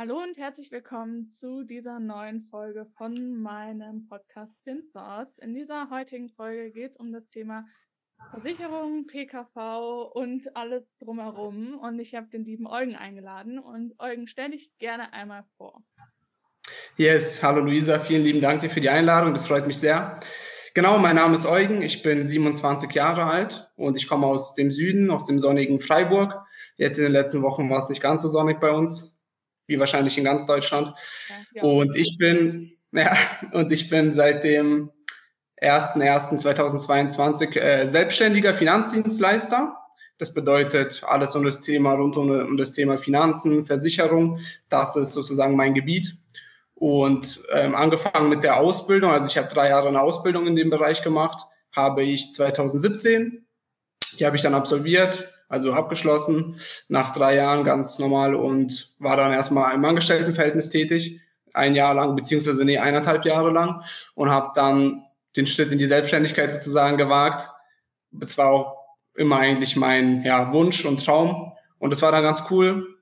Hallo und herzlich willkommen zu dieser neuen Folge von meinem Podcast Thoughts. In dieser heutigen Folge geht es um das Thema Versicherung, PKV und alles drumherum. Und ich habe den lieben Eugen eingeladen. Und Eugen, stell dich gerne einmal vor. Yes, hallo Luisa, vielen lieben Dank dir für die Einladung. Das freut mich sehr. Genau, mein Name ist Eugen, ich bin 27 Jahre alt und ich komme aus dem Süden, aus dem sonnigen Freiburg. Jetzt in den letzten Wochen war es nicht ganz so sonnig bei uns wie wahrscheinlich in ganz Deutschland. Ja, und ich bin, ja, und ich bin seit dem 1.1.2022 äh, selbstständiger Finanzdienstleister. Das bedeutet alles um das Thema rund um, um das Thema Finanzen, Versicherung. Das ist sozusagen mein Gebiet. Und ähm, angefangen mit der Ausbildung, also ich habe drei Jahre eine Ausbildung in dem Bereich gemacht, habe ich 2017. Die habe ich dann absolviert, also abgeschlossen nach drei Jahren ganz normal und war dann erstmal im Angestelltenverhältnis tätig, ein Jahr lang, beziehungsweise nee, eineinhalb Jahre lang und habe dann den Schritt in die Selbstständigkeit sozusagen gewagt. Das war auch immer eigentlich mein ja, Wunsch und Traum und das war dann ganz cool.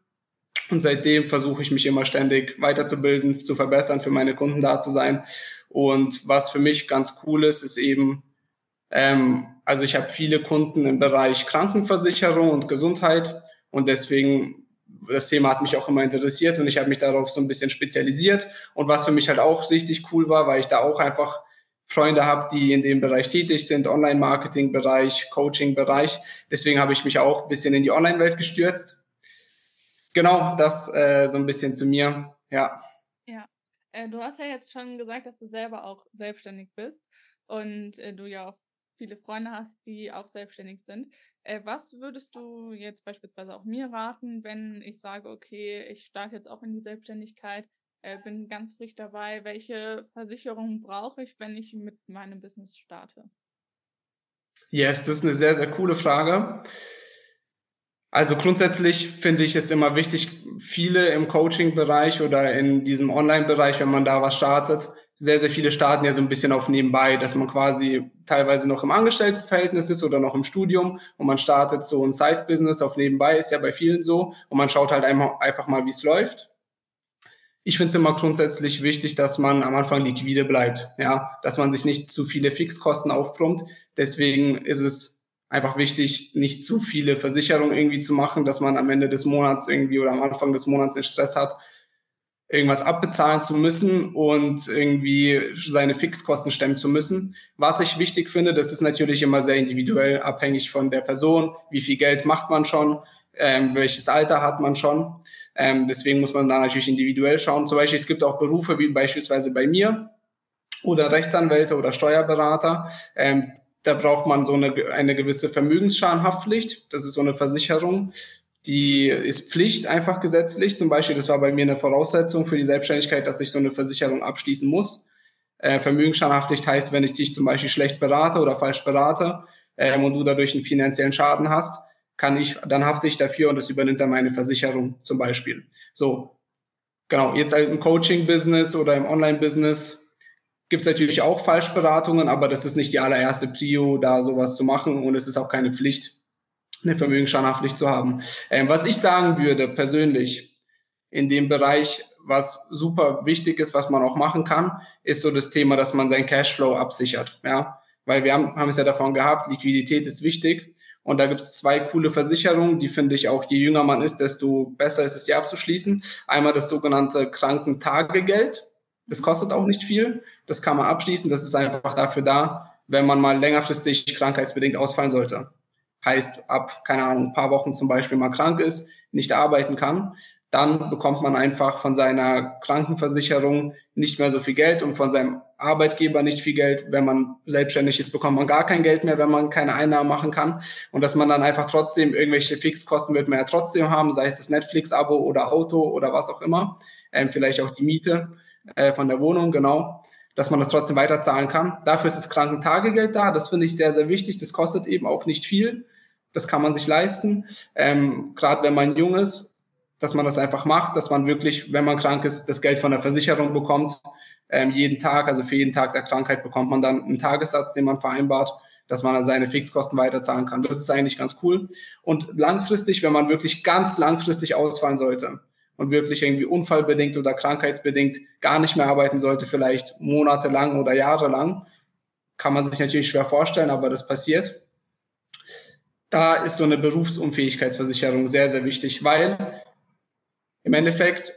Und seitdem versuche ich mich immer ständig weiterzubilden, zu verbessern, für meine Kunden da zu sein. Und was für mich ganz cool ist, ist eben ähm, also ich habe viele Kunden im Bereich Krankenversicherung und Gesundheit und deswegen das Thema hat mich auch immer interessiert und ich habe mich darauf so ein bisschen spezialisiert. Und was für mich halt auch richtig cool war, weil ich da auch einfach Freunde habe, die in dem Bereich tätig sind, Online-Marketing-Bereich, Coaching-Bereich. Deswegen habe ich mich auch ein bisschen in die Online-Welt gestürzt. Genau, das äh, so ein bisschen zu mir, ja. Ja, äh, du hast ja jetzt schon gesagt, dass du selber auch selbstständig bist und äh, du ja auch viele Freunde hast, die auch selbstständig sind. Äh, was würdest du jetzt beispielsweise auch mir raten, wenn ich sage, okay, ich starte jetzt auch in die Selbstständigkeit, äh, bin ganz frisch dabei, welche Versicherungen brauche ich, wenn ich mit meinem Business starte? Yes, das ist eine sehr, sehr coole Frage. Also grundsätzlich finde ich es immer wichtig, viele im Coaching-Bereich oder in diesem Online-Bereich, wenn man da was startet, sehr, sehr viele starten ja so ein bisschen auf nebenbei, dass man quasi teilweise noch im Angestelltenverhältnis ist oder noch im Studium und man startet so ein Side-Business auf nebenbei, ist ja bei vielen so und man schaut halt einfach mal, wie es läuft. Ich finde es immer grundsätzlich wichtig, dass man am Anfang liquide bleibt, ja, dass man sich nicht zu viele Fixkosten aufbrummt. Deswegen ist es einfach wichtig, nicht zu viele Versicherungen irgendwie zu machen, dass man am Ende des Monats irgendwie oder am Anfang des Monats den Stress hat, irgendwas abbezahlen zu müssen und irgendwie seine Fixkosten stemmen zu müssen. Was ich wichtig finde, das ist natürlich immer sehr individuell abhängig von der Person, wie viel Geld macht man schon, ähm, welches Alter hat man schon. Ähm, deswegen muss man da natürlich individuell schauen. Zum Beispiel, es gibt auch Berufe wie beispielsweise bei mir oder Rechtsanwälte oder Steuerberater. Ähm, da braucht man so eine, eine gewisse Vermögensschadenhaftpflicht. Das ist so eine Versicherung, die ist Pflicht einfach gesetzlich. Zum Beispiel, das war bei mir eine Voraussetzung für die Selbstständigkeit, dass ich so eine Versicherung abschließen muss. Äh, Vermögensschadenhaftpflicht heißt, wenn ich dich zum Beispiel schlecht berate oder falsch berate ähm, und du dadurch einen finanziellen Schaden hast, kann ich, dann hafte ich dafür und das übernimmt dann meine Versicherung zum Beispiel. So, genau. Jetzt halt im Coaching-Business oder im Online-Business gibt es natürlich auch Falschberatungen, aber das ist nicht die allererste Prio, da sowas zu machen und es ist auch keine Pflicht eine Vermögensschadenhaftpflicht zu haben. Ähm, was ich sagen würde persönlich in dem Bereich, was super wichtig ist, was man auch machen kann, ist so das Thema, dass man sein Cashflow absichert. Ja, weil wir haben, haben es ja davon gehabt, Liquidität ist wichtig. Und da gibt es zwei coole Versicherungen, die finde ich auch, je jünger man ist, desto besser ist es, die abzuschließen. Einmal das sogenannte Krankentagegeld. Das kostet auch nicht viel. Das kann man abschließen. Das ist einfach dafür da, wenn man mal längerfristig krankheitsbedingt ausfallen sollte. Heißt ab, keine Ahnung, ein paar Wochen zum Beispiel mal krank ist, nicht arbeiten kann, dann bekommt man einfach von seiner Krankenversicherung nicht mehr so viel Geld und von seinem Arbeitgeber nicht viel Geld. Wenn man selbstständig ist, bekommt man gar kein Geld mehr, wenn man keine Einnahmen machen kann. Und dass man dann einfach trotzdem irgendwelche Fixkosten wird man ja trotzdem haben, sei es das Netflix-Abo oder Auto oder was auch immer. Ähm, vielleicht auch die Miete äh, von der Wohnung, genau. Dass man das trotzdem weiterzahlen kann. Dafür ist das Krankentagegeld da. Das finde ich sehr, sehr wichtig. Das kostet eben auch nicht viel. Das kann man sich leisten. Ähm, Gerade wenn man jung ist, dass man das einfach macht, dass man wirklich, wenn man krank ist, das Geld von der Versicherung bekommt, ähm, jeden Tag, also für jeden Tag der Krankheit bekommt man dann einen Tagessatz, den man vereinbart, dass man dann seine Fixkosten weiterzahlen kann. Das ist eigentlich ganz cool. Und langfristig, wenn man wirklich ganz langfristig ausfallen sollte und wirklich irgendwie unfallbedingt oder krankheitsbedingt gar nicht mehr arbeiten sollte, vielleicht monatelang oder jahrelang, kann man sich natürlich schwer vorstellen, aber das passiert. Da ist so eine Berufsunfähigkeitsversicherung sehr, sehr wichtig, weil im Endeffekt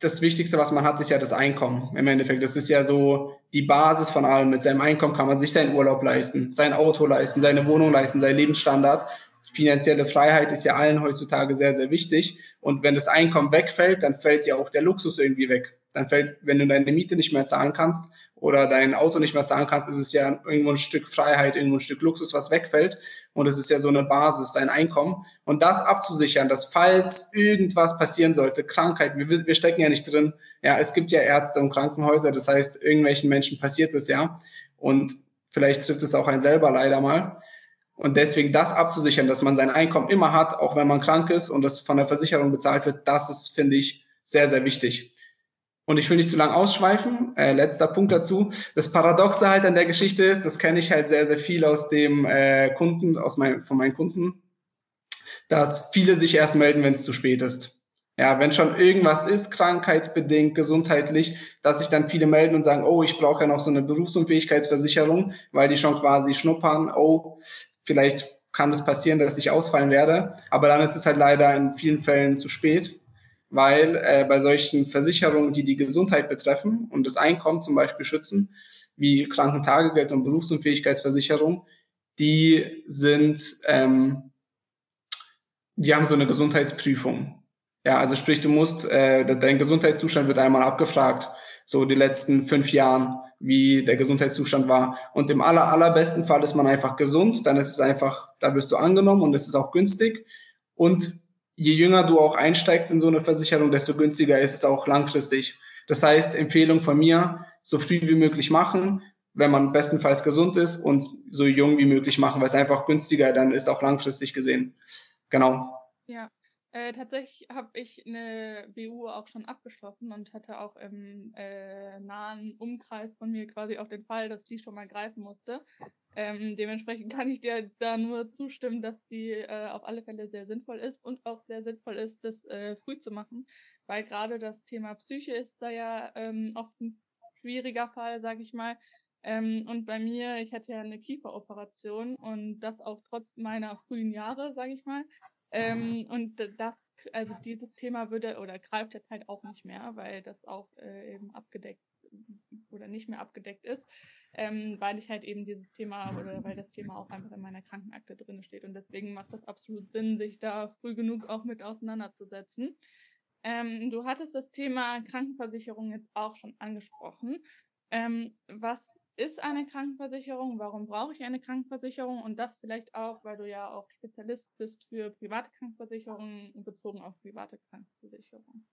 das Wichtigste, was man hat, ist ja das Einkommen. Im Endeffekt, das ist ja so die Basis von allem. Mit seinem Einkommen kann man sich seinen Urlaub leisten, sein Auto leisten, seine Wohnung leisten, seinen Lebensstandard. Finanzielle Freiheit ist ja allen heutzutage sehr, sehr wichtig. Und wenn das Einkommen wegfällt, dann fällt ja auch der Luxus irgendwie weg. Dann fällt, wenn du deine Miete nicht mehr zahlen kannst oder dein Auto nicht mehr zahlen kannst, ist es ja irgendwo ein Stück Freiheit, irgendwo ein Stück Luxus, was wegfällt. Und es ist ja so eine Basis, sein Einkommen. Und das abzusichern, dass falls irgendwas passieren sollte, Krankheit, wir, wir stecken ja nicht drin. Ja, es gibt ja Ärzte und Krankenhäuser, das heißt, irgendwelchen Menschen passiert es ja. Und vielleicht trifft es auch einen selber leider mal. Und deswegen das abzusichern, dass man sein Einkommen immer hat, auch wenn man krank ist und das von der Versicherung bezahlt wird, das ist, finde ich, sehr, sehr wichtig. Und ich will nicht zu lang ausschweifen. Äh, letzter Punkt dazu. Das Paradoxe halt an der Geschichte ist, das kenne ich halt sehr, sehr viel aus dem äh, Kunden, aus mein, von meinen Kunden, dass viele sich erst melden, wenn es zu spät ist. Ja, wenn schon irgendwas ist, krankheitsbedingt, gesundheitlich, dass sich dann viele melden und sagen, oh, ich brauche ja noch so eine Berufsunfähigkeitsversicherung, weil die schon quasi schnuppern, oh, vielleicht kann das passieren, dass ich ausfallen werde. Aber dann ist es halt leider in vielen Fällen zu spät weil äh, bei solchen Versicherungen, die die Gesundheit betreffen und das Einkommen zum Beispiel schützen, wie Krankentagegeld und Berufsunfähigkeitsversicherung, die sind, ähm, die haben so eine Gesundheitsprüfung. Ja, also sprich, du musst, äh, dein Gesundheitszustand wird einmal abgefragt, so die letzten fünf Jahren, wie der Gesundheitszustand war. Und im aller, allerbesten Fall ist man einfach gesund, dann ist es einfach, da wirst du angenommen und es ist auch günstig. Und je jünger du auch einsteigst in so eine Versicherung, desto günstiger ist es auch langfristig. Das heißt, Empfehlung von mir, so früh wie möglich machen, wenn man bestenfalls gesund ist und so jung wie möglich machen, weil es einfach günstiger dann ist, auch langfristig gesehen. Genau. Ja, äh, tatsächlich habe ich eine BU auch schon abgeschlossen und hatte auch im äh, nahen Umkreis von mir quasi auch den Fall, dass die schon mal greifen musste. Ähm, dementsprechend kann ich dir da nur zustimmen, dass die äh, auf alle Fälle sehr sinnvoll ist und auch sehr sinnvoll ist, das äh, früh zu machen, weil gerade das Thema Psyche ist da ja ähm, oft ein schwieriger Fall, sage ich mal. Ähm, und bei mir, ich hatte ja eine Kieferoperation und das auch trotz meiner frühen Jahre, sage ich mal. Ähm, und das, also dieses Thema würde oder greift jetzt halt auch nicht mehr, weil das auch äh, eben abgedeckt oder nicht mehr abgedeckt ist, ähm, weil ich halt eben dieses Thema oder weil das Thema auch einfach in meiner Krankenakte drin steht. Und deswegen macht das absolut Sinn, sich da früh genug auch mit auseinanderzusetzen. Ähm, du hattest das Thema Krankenversicherung jetzt auch schon angesprochen. Ähm, was ist eine Krankenversicherung? Warum brauche ich eine Krankenversicherung? Und das vielleicht auch, weil du ja auch Spezialist bist für private Krankenversicherungen bezogen auf private Krankenversicherungen.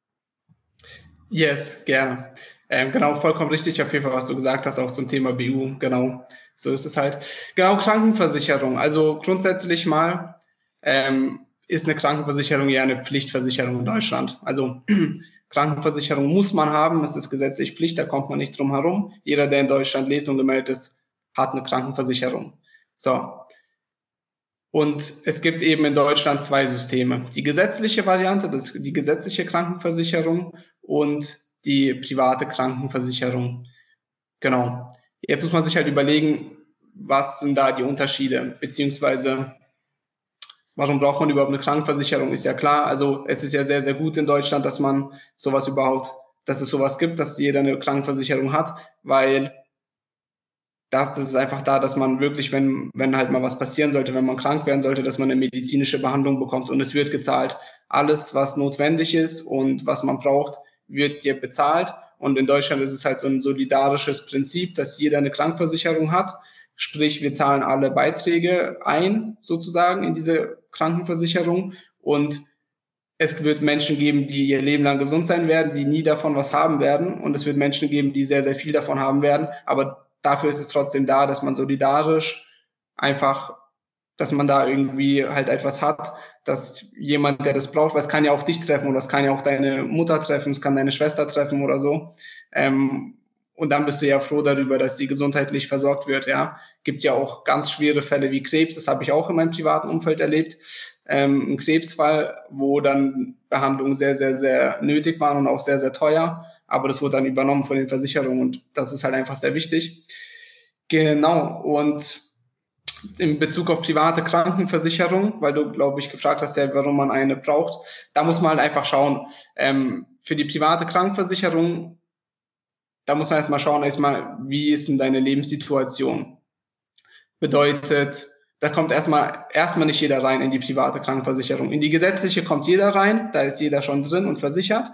Yes, gerne. Ähm, genau, vollkommen richtig auf jeden Fall, was du gesagt hast, auch zum Thema BU. Genau, so ist es halt. Genau, Krankenversicherung. Also grundsätzlich mal ähm, ist eine Krankenversicherung ja eine Pflichtversicherung in Deutschland. Also Krankenversicherung muss man haben, es ist gesetzlich Pflicht, da kommt man nicht drum herum. Jeder, der in Deutschland lebt und gemeldet ist, hat eine Krankenversicherung. So. Und es gibt eben in Deutschland zwei Systeme. Die gesetzliche Variante, das, die gesetzliche Krankenversicherung und die private Krankenversicherung. Genau. Jetzt muss man sich halt überlegen, was sind da die Unterschiede, beziehungsweise Warum braucht man überhaupt eine Krankenversicherung? Ist ja klar. Also es ist ja sehr, sehr gut in Deutschland, dass man sowas überhaupt, dass es sowas gibt, dass jeder eine Krankenversicherung hat, weil das, das ist einfach da, dass man wirklich, wenn, wenn halt mal was passieren sollte, wenn man krank werden sollte, dass man eine medizinische Behandlung bekommt und es wird gezahlt. Alles, was notwendig ist und was man braucht, wird dir bezahlt. Und in Deutschland ist es halt so ein solidarisches Prinzip, dass jeder eine Krankversicherung hat. Sprich, wir zahlen alle Beiträge ein, sozusagen, in diese Krankenversicherung. Und es wird Menschen geben, die ihr Leben lang gesund sein werden, die nie davon was haben werden. Und es wird Menschen geben, die sehr, sehr viel davon haben werden. Aber dafür ist es trotzdem da, dass man solidarisch einfach, dass man da irgendwie halt etwas hat, dass jemand, der das braucht, weil es kann ja auch dich treffen oder es kann ja auch deine Mutter treffen, es kann deine Schwester treffen oder so. Ähm, und dann bist du ja froh darüber, dass sie gesundheitlich versorgt wird, ja. Gibt ja auch ganz schwere Fälle wie Krebs, das habe ich auch in meinem privaten Umfeld erlebt. Ähm, ein Krebsfall, wo dann Behandlungen sehr, sehr, sehr nötig waren und auch sehr, sehr teuer aber das wurde dann übernommen von den Versicherungen und das ist halt einfach sehr wichtig. Genau, und in Bezug auf private Krankenversicherung, weil du, glaube ich, gefragt hast, ja, warum man eine braucht, da muss man halt einfach schauen. Ähm, für die private Krankenversicherung, da muss man erstmal schauen, erstmal, wie ist denn deine Lebenssituation? Bedeutet, da kommt erstmal, erstmal nicht jeder rein in die private Krankenversicherung. In die gesetzliche kommt jeder rein, da ist jeder schon drin und versichert.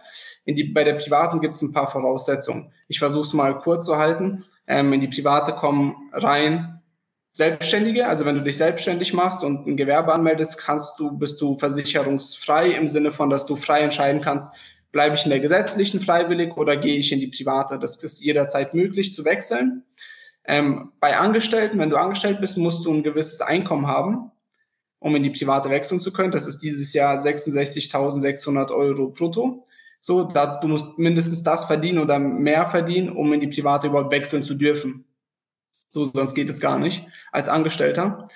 In die, bei der privaten gibt es ein paar Voraussetzungen. Ich versuche es mal kurz zu halten. Ähm, in die private kommen rein Selbstständige, also wenn du dich selbstständig machst und ein Gewerbe anmeldest, kannst du, bist du versicherungsfrei im Sinne von, dass du frei entscheiden kannst, bleibe ich in der gesetzlichen freiwillig oder gehe ich in die private. Das ist jederzeit möglich zu wechseln. Ähm, bei Angestellten, wenn du angestellt bist, musst du ein gewisses Einkommen haben, um in die private wechseln zu können. Das ist dieses Jahr 66.600 Euro brutto. So, da, du musst mindestens das verdienen oder mehr verdienen, um in die private überhaupt wechseln zu dürfen. So, sonst geht es gar nicht als Angestellter.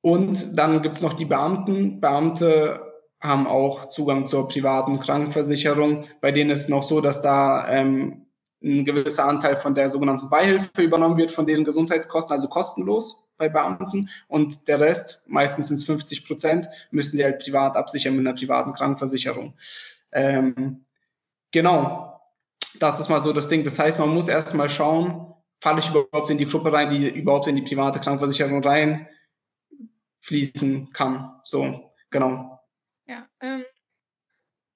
Und dann gibt es noch die Beamten. Beamte haben auch Zugang zur privaten Krankenversicherung. Bei denen ist es noch so, dass da ähm, ein gewisser Anteil von der sogenannten Beihilfe übernommen wird von deren Gesundheitskosten, also kostenlos bei Beamten. Und der Rest, meistens sind es 50 Prozent, müssen sie halt privat absichern mit einer privaten Krankenversicherung. Ähm, genau, das ist mal so das Ding. Das heißt, man muss erst mal schauen, falle ich überhaupt in die Gruppe rein, die überhaupt in die private Krankenversicherung reinfließen kann. So, genau. Ja, ähm,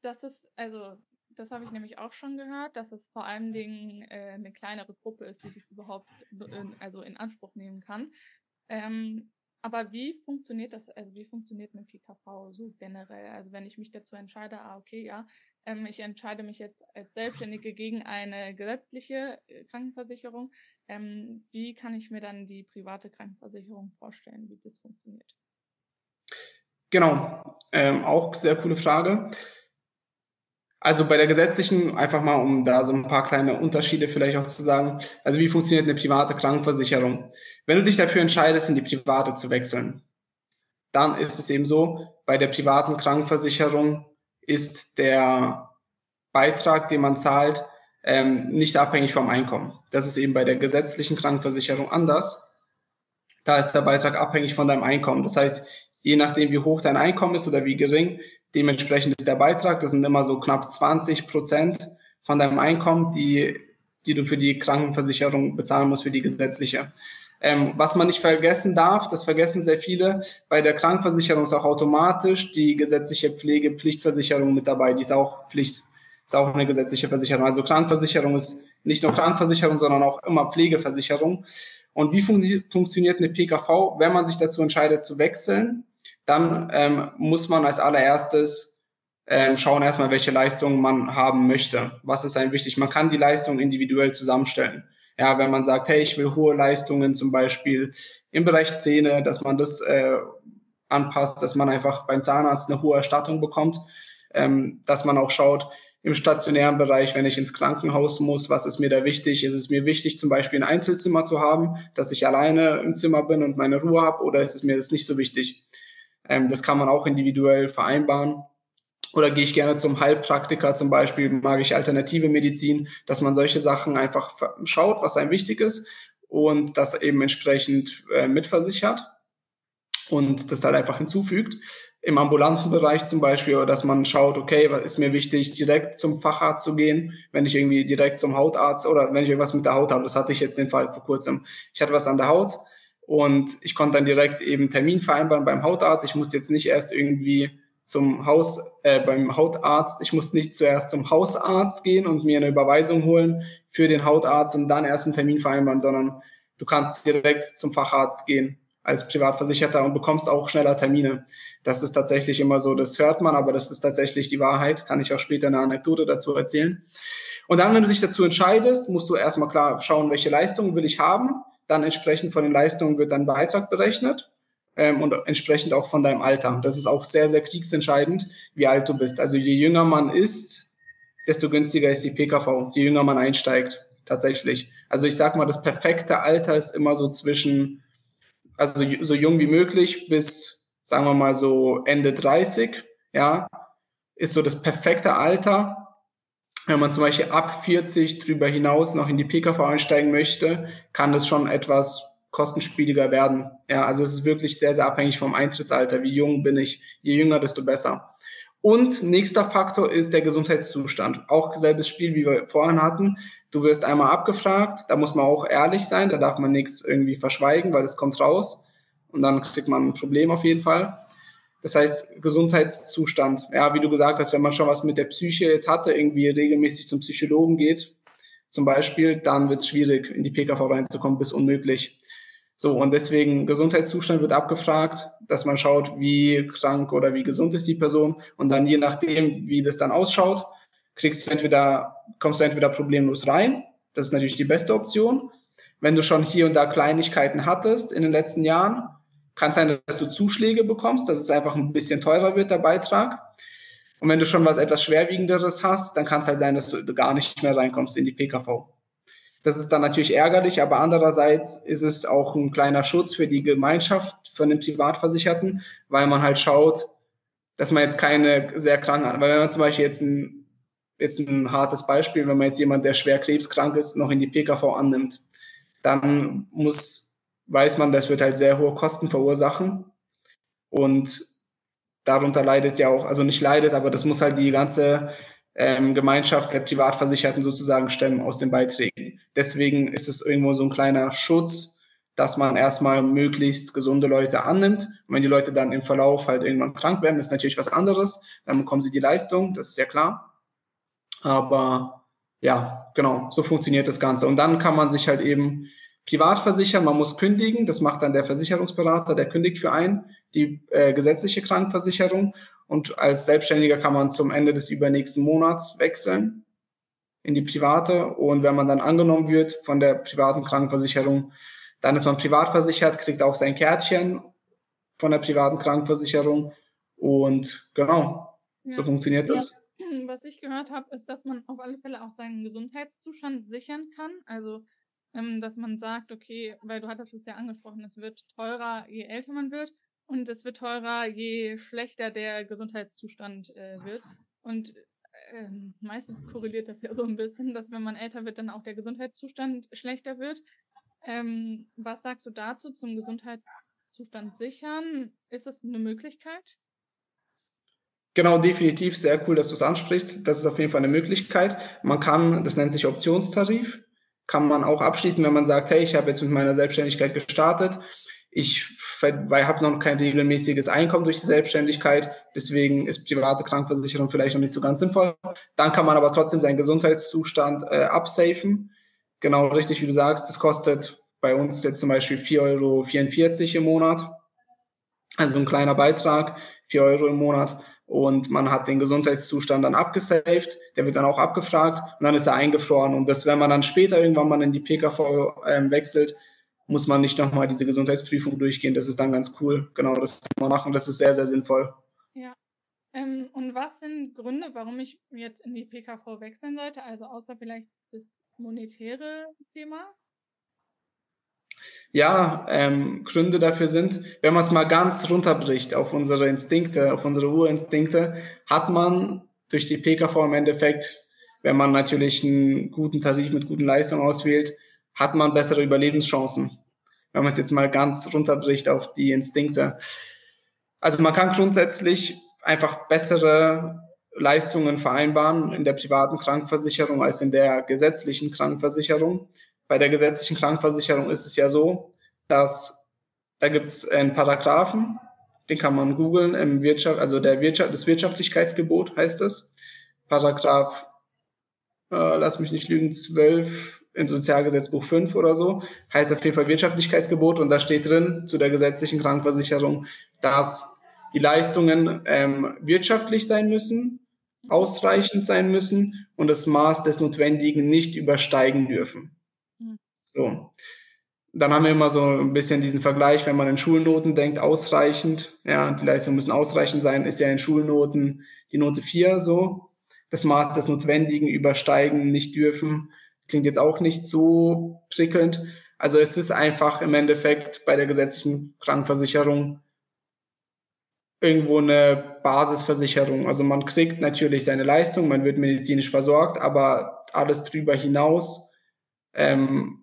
das ist, also das habe ich nämlich auch schon gehört, dass es vor allen Dingen äh, eine kleinere Gruppe ist, die das überhaupt in, also in Anspruch nehmen kann. Ähm, aber wie funktioniert das, also wie funktioniert eine PKV so generell? Also wenn ich mich dazu entscheide, ah, okay, ja, ähm, ich entscheide mich jetzt als Selbstständige gegen eine gesetzliche äh, Krankenversicherung, ähm, wie kann ich mir dann die private Krankenversicherung vorstellen, wie das funktioniert? Genau, ähm, auch sehr coole Frage. Also bei der gesetzlichen, einfach mal, um da so ein paar kleine Unterschiede vielleicht auch zu sagen. Also wie funktioniert eine private Krankenversicherung? Wenn du dich dafür entscheidest, in die private zu wechseln, dann ist es eben so, bei der privaten Krankenversicherung ist der Beitrag, den man zahlt, ähm, nicht abhängig vom Einkommen. Das ist eben bei der gesetzlichen Krankenversicherung anders. Da ist der Beitrag abhängig von deinem Einkommen. Das heißt, je nachdem, wie hoch dein Einkommen ist oder wie gering, Dementsprechend ist der Beitrag, das sind immer so knapp 20 Prozent von deinem Einkommen, die, die du für die Krankenversicherung bezahlen musst, für die gesetzliche. Ähm, was man nicht vergessen darf, das vergessen sehr viele, bei der Krankenversicherung ist auch automatisch die gesetzliche Pflegepflichtversicherung mit dabei, die ist auch Pflicht, ist auch eine gesetzliche Versicherung. Also Krankenversicherung ist nicht nur Krankenversicherung, sondern auch immer Pflegeversicherung. Und wie fun funktioniert eine PKV, wenn man sich dazu entscheidet zu wechseln? Dann ähm, muss man als allererstes ähm, schauen erstmal, welche Leistungen man haben möchte. Was ist einem wichtig? Man kann die Leistungen individuell zusammenstellen. Ja, wenn man sagt, hey, ich will hohe Leistungen, zum Beispiel im Bereich Zähne, dass man das äh, anpasst, dass man einfach beim Zahnarzt eine hohe Erstattung bekommt, ähm, dass man auch schaut, im stationären Bereich, wenn ich ins Krankenhaus muss, was ist mir da wichtig? Ist es mir wichtig, zum Beispiel ein Einzelzimmer zu haben, dass ich alleine im Zimmer bin und meine Ruhe habe, oder ist es mir das nicht so wichtig? Ähm, das kann man auch individuell vereinbaren. Oder gehe ich gerne zum Heilpraktiker zum Beispiel, mag ich alternative Medizin, dass man solche Sachen einfach schaut, was einem wichtig ist und das eben entsprechend äh, mitversichert. und das halt einfach hinzufügt. Im ambulanten Bereich zum Beispiel, dass man schaut, okay, was ist mir wichtig, direkt zum Facharzt zu gehen, wenn ich irgendwie direkt zum Hautarzt oder wenn ich irgendwas mit der Haut habe. Das hatte ich jetzt den Fall vor kurzem. Ich hatte was an der Haut und ich konnte dann direkt eben Termin vereinbaren beim Hautarzt. Ich musste jetzt nicht erst irgendwie zum Haus, äh, beim Hautarzt, ich musste nicht zuerst zum Hausarzt gehen und mir eine Überweisung holen für den Hautarzt und dann erst einen Termin vereinbaren, sondern du kannst direkt zum Facharzt gehen als Privatversicherter und bekommst auch schneller Termine. Das ist tatsächlich immer so, das hört man, aber das ist tatsächlich die Wahrheit. Kann ich auch später eine Anekdote dazu erzählen. Und dann, wenn du dich dazu entscheidest, musst du erstmal klar schauen, welche Leistungen will ich haben. Dann entsprechend von den Leistungen wird dann Beitrag berechnet ähm, und entsprechend auch von deinem Alter. Das ist auch sehr, sehr kriegsentscheidend, wie alt du bist. Also je jünger man ist, desto günstiger ist die PKV, je jünger man einsteigt, tatsächlich. Also ich sag mal, das perfekte Alter ist immer so zwischen, also so jung wie möglich bis, sagen wir mal, so Ende 30, ja, ist so das perfekte Alter. Wenn man zum Beispiel ab 40 drüber hinaus noch in die PKV einsteigen möchte, kann das schon etwas kostenspieliger werden. Ja, also es ist wirklich sehr, sehr abhängig vom Eintrittsalter. Wie jung bin ich? Je jünger, desto besser. Und nächster Faktor ist der Gesundheitszustand. Auch selbes Spiel, wie wir vorhin hatten. Du wirst einmal abgefragt, da muss man auch ehrlich sein, da darf man nichts irgendwie verschweigen, weil es kommt raus und dann kriegt man ein Problem auf jeden Fall. Das heißt, Gesundheitszustand. Ja, wie du gesagt hast, wenn man schon was mit der Psyche jetzt hatte, irgendwie regelmäßig zum Psychologen geht, zum Beispiel, dann wird es schwierig, in die PKV reinzukommen, bis unmöglich. So, und deswegen Gesundheitszustand wird abgefragt, dass man schaut, wie krank oder wie gesund ist die Person. Und dann je nachdem, wie das dann ausschaut, kriegst du entweder, kommst du entweder problemlos rein. Das ist natürlich die beste Option. Wenn du schon hier und da Kleinigkeiten hattest in den letzten Jahren, kann sein, dass du Zuschläge bekommst, dass es einfach ein bisschen teurer wird, der Beitrag. Und wenn du schon was etwas Schwerwiegenderes hast, dann kann es halt sein, dass du gar nicht mehr reinkommst in die PKV. Das ist dann natürlich ärgerlich, aber andererseits ist es auch ein kleiner Schutz für die Gemeinschaft von den Privatversicherten, weil man halt schaut, dass man jetzt keine sehr kranken. Weil wenn man zum Beispiel jetzt ein, jetzt ein hartes Beispiel, wenn man jetzt jemand, der schwer krebskrank ist, noch in die PKV annimmt, dann muss, weiß man, das wird halt sehr hohe Kosten verursachen. Und darunter leidet ja auch, also nicht leidet, aber das muss halt die ganze ähm, Gemeinschaft der Privatversicherten sozusagen stemmen aus den Beiträgen. Deswegen ist es irgendwo so ein kleiner Schutz, dass man erstmal möglichst gesunde Leute annimmt. Und wenn die Leute dann im Verlauf halt irgendwann krank werden, ist natürlich was anderes. Dann bekommen sie die Leistung, das ist ja klar. Aber ja, genau, so funktioniert das Ganze. Und dann kann man sich halt eben privat versichern, man muss kündigen, das macht dann der Versicherungsberater, der kündigt für einen die äh, gesetzliche Krankenversicherung und als Selbstständiger kann man zum Ende des übernächsten Monats wechseln in die private und wenn man dann angenommen wird von der privaten Krankenversicherung, dann ist man privat versichert, kriegt auch sein Kärtchen von der privaten Krankenversicherung und genau, ja. so funktioniert ja. das. Was ich gehört habe, ist, dass man auf alle Fälle auch seinen Gesundheitszustand sichern kann. Also ähm, dass man sagt, okay, weil du hattest es ja angesprochen, es wird teurer, je älter man wird. Und es wird teurer, je schlechter der Gesundheitszustand äh, wird. Und äh, meistens korreliert das ja so ein bisschen, dass wenn man älter wird, dann auch der Gesundheitszustand schlechter wird. Ähm, was sagst du dazu zum Gesundheitszustand sichern? Ist das eine Möglichkeit? Genau, definitiv. Sehr cool, dass du es ansprichst. Das ist auf jeden Fall eine Möglichkeit. Man kann, das nennt sich Optionstarif, kann man auch abschließen, wenn man sagt, hey, ich habe jetzt mit meiner Selbstständigkeit gestartet ich habe noch kein regelmäßiges Einkommen durch die Selbstständigkeit, deswegen ist private Krankenversicherung vielleicht noch nicht so ganz sinnvoll. Dann kann man aber trotzdem seinen Gesundheitszustand äh, absafen. Genau richtig, wie du sagst, das kostet bei uns jetzt zum Beispiel 4,44 Euro im Monat. Also ein kleiner Beitrag, 4 Euro im Monat. Und man hat den Gesundheitszustand dann abgesaved, der wird dann auch abgefragt und dann ist er eingefroren. Und das, wenn man dann später irgendwann mal in die PKV ähm, wechselt, muss man nicht nochmal diese Gesundheitsprüfung durchgehen. Das ist dann ganz cool. Genau, das kann man machen. Das ist sehr, sehr sinnvoll. Ja. Ähm, und was sind Gründe, warum ich jetzt in die PKV wechseln sollte? Also außer vielleicht das monetäre Thema? Ja, ähm, Gründe dafür sind, wenn man es mal ganz runterbricht auf unsere Instinkte, auf unsere Urinstinkte, hat man durch die PKV im Endeffekt, wenn man natürlich einen guten Tarif mit guten Leistungen auswählt, hat man bessere Überlebenschancen. wenn man es jetzt mal ganz runterbricht auf die Instinkte. Also man kann grundsätzlich einfach bessere Leistungen vereinbaren in der privaten Krankenversicherung als in der gesetzlichen Krankenversicherung. Bei der gesetzlichen Krankenversicherung ist es ja so, dass da gibt es einen Paragraphen, den kann man googeln im Wirtschaft, also der Wirtschaft, das Wirtschaftlichkeitsgebot heißt es. Paragraph, äh, lass mich nicht lügen, 12 im Sozialgesetzbuch 5 oder so, heißt auf jeden Fall Wirtschaftlichkeitsgebot und da steht drin zu der gesetzlichen Krankenversicherung, dass die Leistungen ähm, wirtschaftlich sein müssen, ausreichend sein müssen und das Maß des Notwendigen nicht übersteigen dürfen. So. Dann haben wir immer so ein bisschen diesen Vergleich, wenn man in Schulnoten denkt, ausreichend, ja, die Leistungen müssen ausreichend sein, ist ja in Schulnoten die Note 4 so. Das Maß des Notwendigen übersteigen nicht dürfen. Klingt jetzt auch nicht so prickelnd. Also es ist einfach im Endeffekt bei der gesetzlichen Krankenversicherung irgendwo eine Basisversicherung. Also man kriegt natürlich seine Leistung, man wird medizinisch versorgt, aber alles drüber hinaus ähm,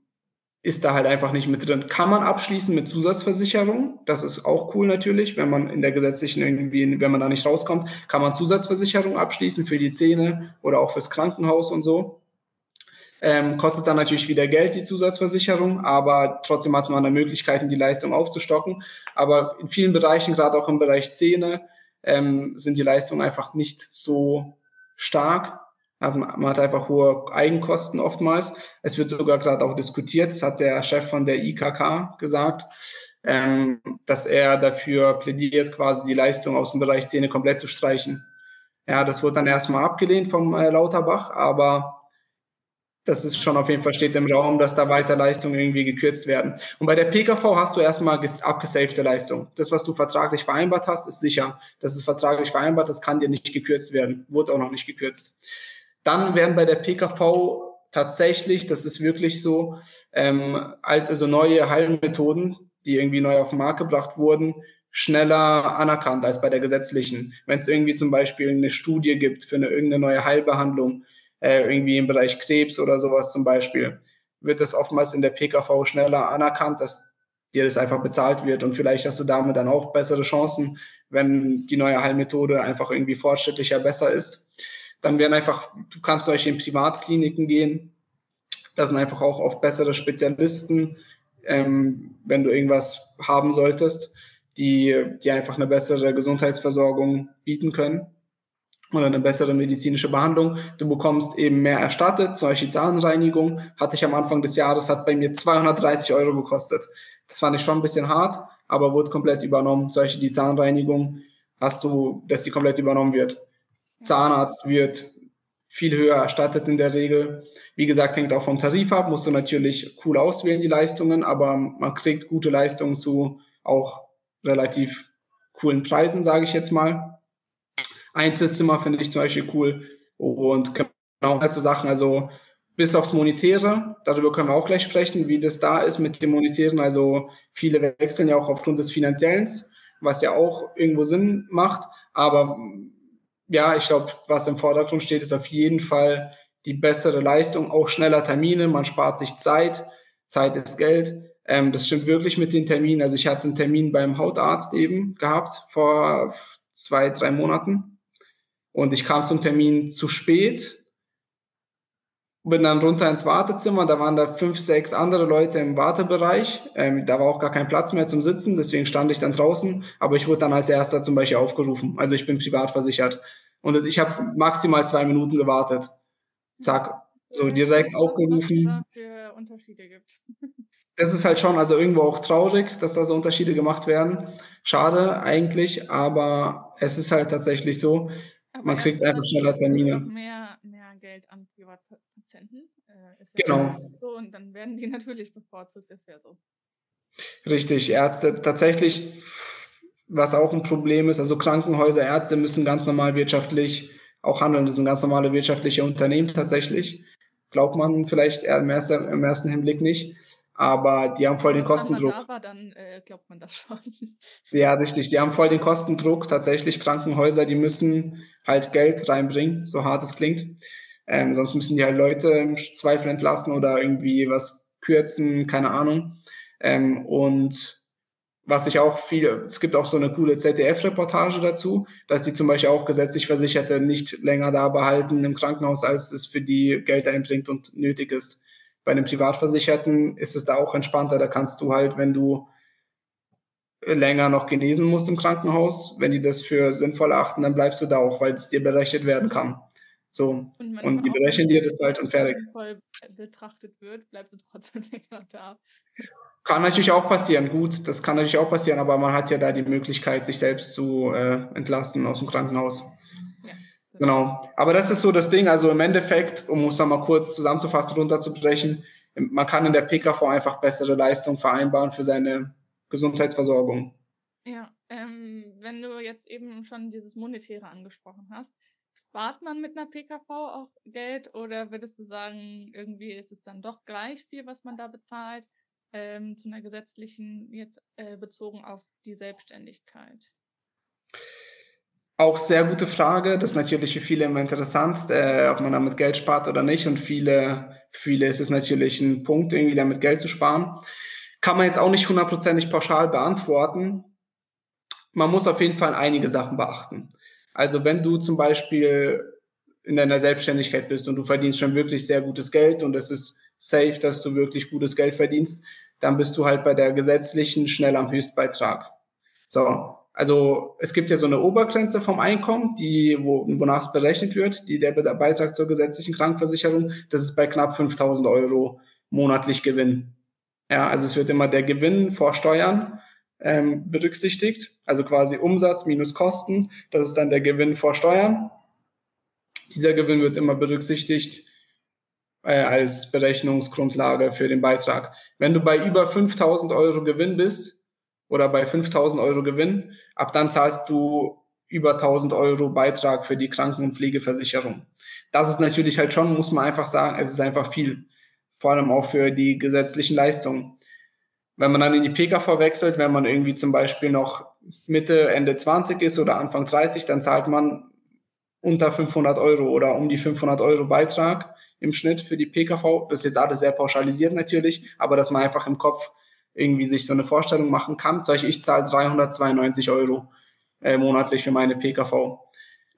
ist da halt einfach nicht mit drin. Kann man abschließen mit Zusatzversicherung. Das ist auch cool natürlich, wenn man in der gesetzlichen irgendwie, wenn man da nicht rauskommt, kann man Zusatzversicherung abschließen für die Zähne oder auch fürs Krankenhaus und so. Ähm, kostet dann natürlich wieder Geld, die Zusatzversicherung, aber trotzdem hat man da Möglichkeiten, die Leistung aufzustocken. Aber in vielen Bereichen, gerade auch im Bereich Zähne, ähm, sind die Leistungen einfach nicht so stark. Man hat einfach hohe Eigenkosten oftmals. Es wird sogar gerade auch diskutiert, das hat der Chef von der IKK gesagt, ähm, dass er dafür plädiert, quasi die Leistung aus dem Bereich Zähne komplett zu streichen. Ja, das wurde dann erstmal abgelehnt vom äh, Lauterbach, aber das ist schon auf jeden Fall steht im Raum, dass da weiter Leistungen irgendwie gekürzt werden. Und bei der PKV hast du erstmal abgesavte Leistung. Das, was du vertraglich vereinbart hast, ist sicher. Das ist vertraglich vereinbart, das kann dir nicht gekürzt werden. Wurde auch noch nicht gekürzt. Dann werden bei der PKV tatsächlich, das ist wirklich so, ähm, also neue Heilmethoden, die irgendwie neu auf den Markt gebracht wurden, schneller anerkannt als bei der gesetzlichen. Wenn es irgendwie zum Beispiel eine Studie gibt für eine irgendeine neue Heilbehandlung, äh, irgendwie im Bereich Krebs oder sowas zum Beispiel, wird das oftmals in der PKV schneller anerkannt, dass dir das einfach bezahlt wird und vielleicht hast du damit dann auch bessere Chancen, wenn die neue Heilmethode einfach irgendwie fortschrittlicher besser ist. Dann werden einfach, du kannst zum Beispiel in Privatkliniken gehen, da sind einfach auch oft bessere Spezialisten, ähm, wenn du irgendwas haben solltest, die, die einfach eine bessere Gesundheitsversorgung bieten können oder eine bessere medizinische Behandlung. Du bekommst eben mehr erstattet. Zum Beispiel Zahnreinigung hatte ich am Anfang des Jahres, hat bei mir 230 Euro gekostet. Das fand ich schon ein bisschen hart, aber wurde komplett übernommen. Solche die Zahnreinigung hast du, dass die komplett übernommen wird. Zahnarzt wird viel höher erstattet in der Regel. Wie gesagt, hängt auch vom Tarif ab, musst du natürlich cool auswählen, die Leistungen, aber man kriegt gute Leistungen zu auch relativ coolen Preisen, sage ich jetzt mal. Einzelzimmer finde ich zum Beispiel cool. Und genau halt so Sachen, also bis aufs Monetäre, darüber können wir auch gleich sprechen, wie das da ist mit dem Monetären. Also viele wechseln ja auch aufgrund des Finanziellen, was ja auch irgendwo Sinn macht. Aber ja, ich glaube, was im Vordergrund steht, ist auf jeden Fall die bessere Leistung, auch schneller Termine, man spart sich Zeit, Zeit ist Geld. Ähm, das stimmt wirklich mit den Terminen. Also ich hatte einen Termin beim Hautarzt eben gehabt vor zwei, drei Monaten und ich kam zum Termin zu spät, bin dann runter ins Wartezimmer, da waren da fünf, sechs andere Leute im Wartebereich. Ähm, da war auch gar kein Platz mehr zum Sitzen, deswegen stand ich dann draußen, aber ich wurde dann als erster zum Beispiel aufgerufen. Also ich bin privat versichert. Und ich habe maximal zwei Minuten gewartet. Zack, so direkt aufgerufen. für Unterschiede gibt. Das ist halt schon also irgendwo auch traurig, dass da so Unterschiede gemacht werden. Schade eigentlich, aber es ist halt tatsächlich so. Aber man kriegt einfach schneller Termine. Mehr, mehr Geld an Privatpatienten. Äh, ja genau. So, und dann werden die natürlich bevorzugt, ist ja so. Richtig, Ärzte tatsächlich, was auch ein Problem ist, also Krankenhäuser, Ärzte müssen ganz normal wirtschaftlich auch handeln. Das sind ganz normale wirtschaftliche Unternehmen tatsächlich. Glaubt man vielleicht im ersten, im ersten Hinblick nicht aber die haben voll den Kostendruck. Wenn man da war, dann äh, glaubt man das schon. Ja, richtig. Die haben voll den Kostendruck. Tatsächlich Krankenhäuser, die müssen halt Geld reinbringen, so hart es klingt. Ähm, sonst müssen die halt Leute im Zweifel entlassen oder irgendwie was kürzen, keine Ahnung. Ähm, und was ich auch viel, es gibt auch so eine coole ZDF-Reportage dazu, dass die zum Beispiel auch gesetzlich Versicherte nicht länger da behalten im Krankenhaus, als es für die Geld einbringt und nötig ist. Bei einem Privatversicherten ist es da auch entspannter. Da kannst du halt, wenn du länger noch genesen musst im Krankenhaus, wenn die das für sinnvoll achten, dann bleibst du da auch, weil es dir berechnet werden kann. So. Und, und die berechnen dir das halt und fertig. Sinnvoll betrachtet wird, bleibst du trotzdem länger da. Kann natürlich auch passieren, gut, das kann natürlich auch passieren, aber man hat ja da die Möglichkeit, sich selbst zu äh, entlassen aus dem Krankenhaus. Ja, genau. Aber das ist so das Ding. Also im Endeffekt, um es nochmal kurz zusammenzufassen, runterzubrechen, man kann in der PKV einfach bessere Leistungen vereinbaren für seine Gesundheitsversorgung. Ja, ähm, wenn du jetzt eben schon dieses Monetäre angesprochen hast, spart man mit einer PKV auch Geld oder würdest du sagen, irgendwie ist es dann doch gleich viel, was man da bezahlt? ähm, zu einer gesetzlichen jetzt äh, bezogen auf die Selbstständigkeit? Auch sehr gute Frage. Das ist natürlich für viele immer interessant, äh, ob man damit Geld spart oder nicht. Und viele, viele ist es natürlich ein Punkt, irgendwie damit Geld zu sparen. Kann man jetzt auch nicht hundertprozentig pauschal beantworten. Man muss auf jeden Fall einige Sachen beachten. Also wenn du zum Beispiel in deiner Selbstständigkeit bist und du verdienst schon wirklich sehr gutes Geld und es ist safe, dass du wirklich gutes Geld verdienst, dann bist du halt bei der gesetzlichen schnell am Höchstbeitrag. So, also es gibt ja so eine Obergrenze vom Einkommen, die, wo, wonach es berechnet wird, die der Beitrag zur gesetzlichen Krankenversicherung, das ist bei knapp 5000 Euro monatlich Gewinn. Ja, also es wird immer der Gewinn vor Steuern ähm, berücksichtigt, also quasi Umsatz minus Kosten, das ist dann der Gewinn vor Steuern. Dieser Gewinn wird immer berücksichtigt äh, als Berechnungsgrundlage für den Beitrag. Wenn du bei über 5000 Euro Gewinn bist oder bei 5000 Euro Gewinn, ab dann zahlst du über 1000 Euro Beitrag für die Kranken- und Pflegeversicherung. Das ist natürlich halt schon, muss man einfach sagen, es ist einfach viel. Vor allem auch für die gesetzlichen Leistungen. Wenn man dann in die PKV wechselt, wenn man irgendwie zum Beispiel noch Mitte, Ende 20 ist oder Anfang 30, dann zahlt man unter 500 Euro oder um die 500 Euro Beitrag im Schnitt für die PKV. Das ist jetzt alles sehr pauschalisiert natürlich, aber dass man einfach im Kopf irgendwie sich so eine Vorstellung machen kann. Zum Beispiel, ich zahle 392 Euro äh, monatlich für meine PKV.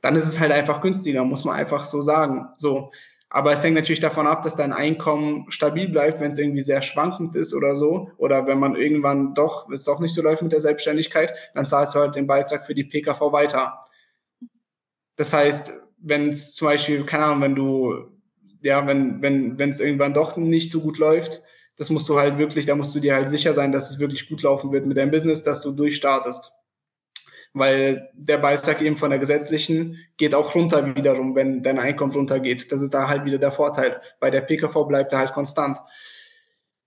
Dann ist es halt einfach günstiger, muss man einfach so sagen. So. Aber es hängt natürlich davon ab, dass dein Einkommen stabil bleibt, wenn es irgendwie sehr schwankend ist oder so. Oder wenn man irgendwann doch, es doch nicht so läuft mit der Selbstständigkeit, dann zahlst du halt den Beitrag für die PKV weiter. Das heißt, wenn es zum Beispiel, keine Ahnung, wenn du ja, wenn wenn wenn es irgendwann doch nicht so gut läuft, das musst du halt wirklich, da musst du dir halt sicher sein, dass es wirklich gut laufen wird mit deinem Business, dass du durchstartest. Weil der Beitrag eben von der gesetzlichen geht auch runter wiederum, wenn dein Einkommen runtergeht. Das ist da halt wieder der Vorteil. Bei der PKV bleibt er halt konstant.